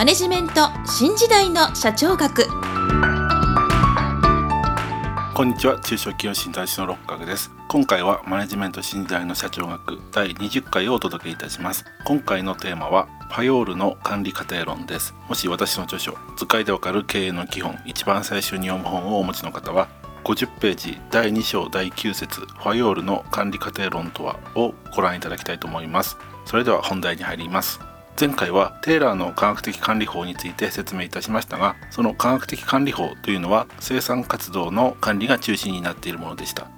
マネジメント新時代の社長学。こんにちは。中小企業診断士の六角です。今回はマネジメント新時代の社長学第20回をお届けいたします。今回のテーマはパヨールの管理過程論です。もし私の著書図解でわかる経営の基本一番最初に読む本をお持ちの方は50ページ第2章第9節ファヨールの管理過程論とはをご覧いただきたいと思います。それでは本題に入ります。前回はテーラーの科学的管理法について説明いたしましたがその科学的管理法というのは生産活動の管理が中心になっているものでした。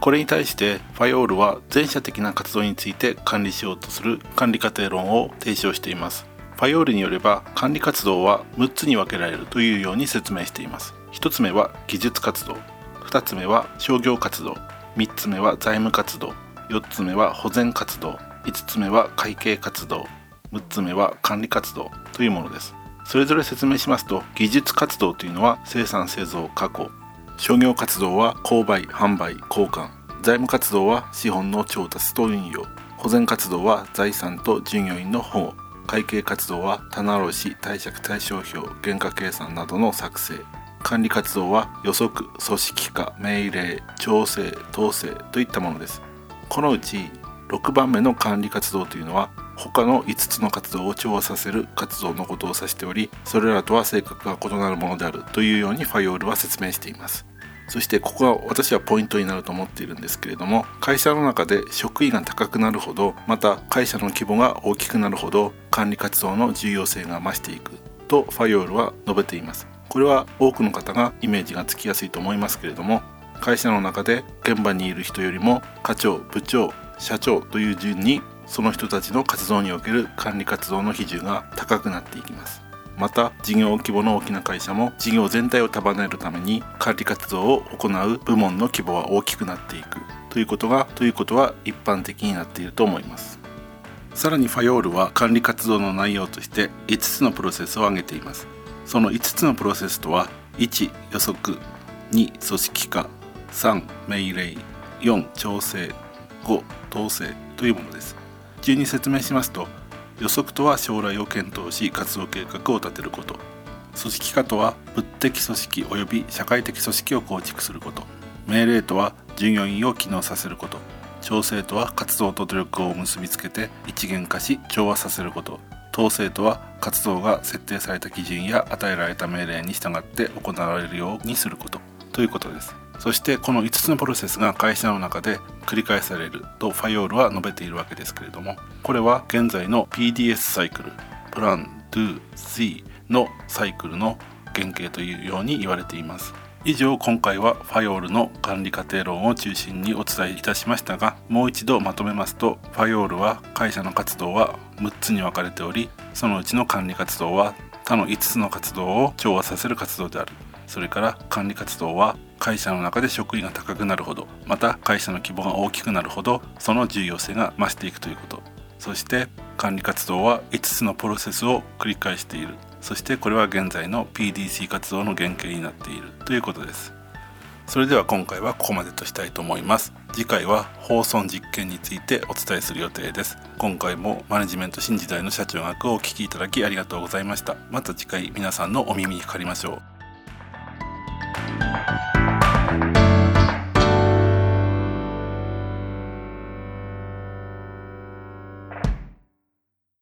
これに対してファヨールは全社的な活動について管理しようとする管理過程論を提唱しています。ファヨールによれば管理活動は6つに分けられるというように説明しています。1つ目は技術活動。2つ目は商業活動。3つ目は財務活動。4つ目は保全活動。5つ目は会計活動。6つ目は管理活動というものです。それぞれ説明しますと技術活動というのは生産製造加工。商業活動は購買販売交換。財務活動は資本の調達と運用。保全活動は財産と従業員の保護。会計活動は棚卸し貸借対照表。原価計算などの作成。管理活動は予測組織化命令調整統制といったものです。このうち6番目の管理活動というのは他の5つの活動を調和させる活動のことを指しておりそれらとは性格が異なるものであるというようにファイオールは説明しています。そしてここが私はポイントになると思っているんですけれども会社の中で職位が高くなるほどまた会社の規模が大きくなるほど管理活動の重要性が増していくとファイオールは述べています。これは多くの方がイメージがつきやすいと思いますけれども会社の中で現場にいる人よりも課長部長社長という順にその人たちの活動における管理活動の比重が高くなっていきます。また事業規模の大きな会社も事業全体を束ねるために管理活動を行う部門の規模は大きくなっていく。ということがということは一般的になっていると思います。さらにファヨールは管理活動の内容として5つのプロセスを挙げています。その5つのプロセスとは1予測2組織化3命令4調整5統制というものです。順に説明しますと予測とは将来を検討し活動計画を立てること。組織化とは物的組織及び社会的組織を構築すること。命令とは従業員を機能させること。調整とは活動と努力を結びつけて一元化し調和させること。統制とは活動が設定された基準や与えられた命令に従って行われるようにすること。ということです。そしてこの5つのプロセスが会社の中で繰り返されるとファイオールは述べているわけですけれどもこれは現在の PDS サイクルプラン Do See のサイクルの原型というように言われています。以上今回はファイオールの管理過程論を中心にお伝えいたしましたがもう一度まとめますとファイオールは会社の活動は6つに分かれておりそのうちの管理活動は他の5つの活動を調和させる活動である。それから管理活動は会社の中で職位が高くなるほどまた会社の規模が大きくなるほどその重要性が増していくということ。そして管理活動は5つのプロセスを繰り返している。そしてこれは現在の PDC 活動の原型になっているということです。それでは今回はここまでとしたいと思います。次回は放送実験についてお伝えする予定です。今回もマネジメント新時代の社長学をお聞きいただきありがとうございました。また次回皆さんのお耳にかかりましょう。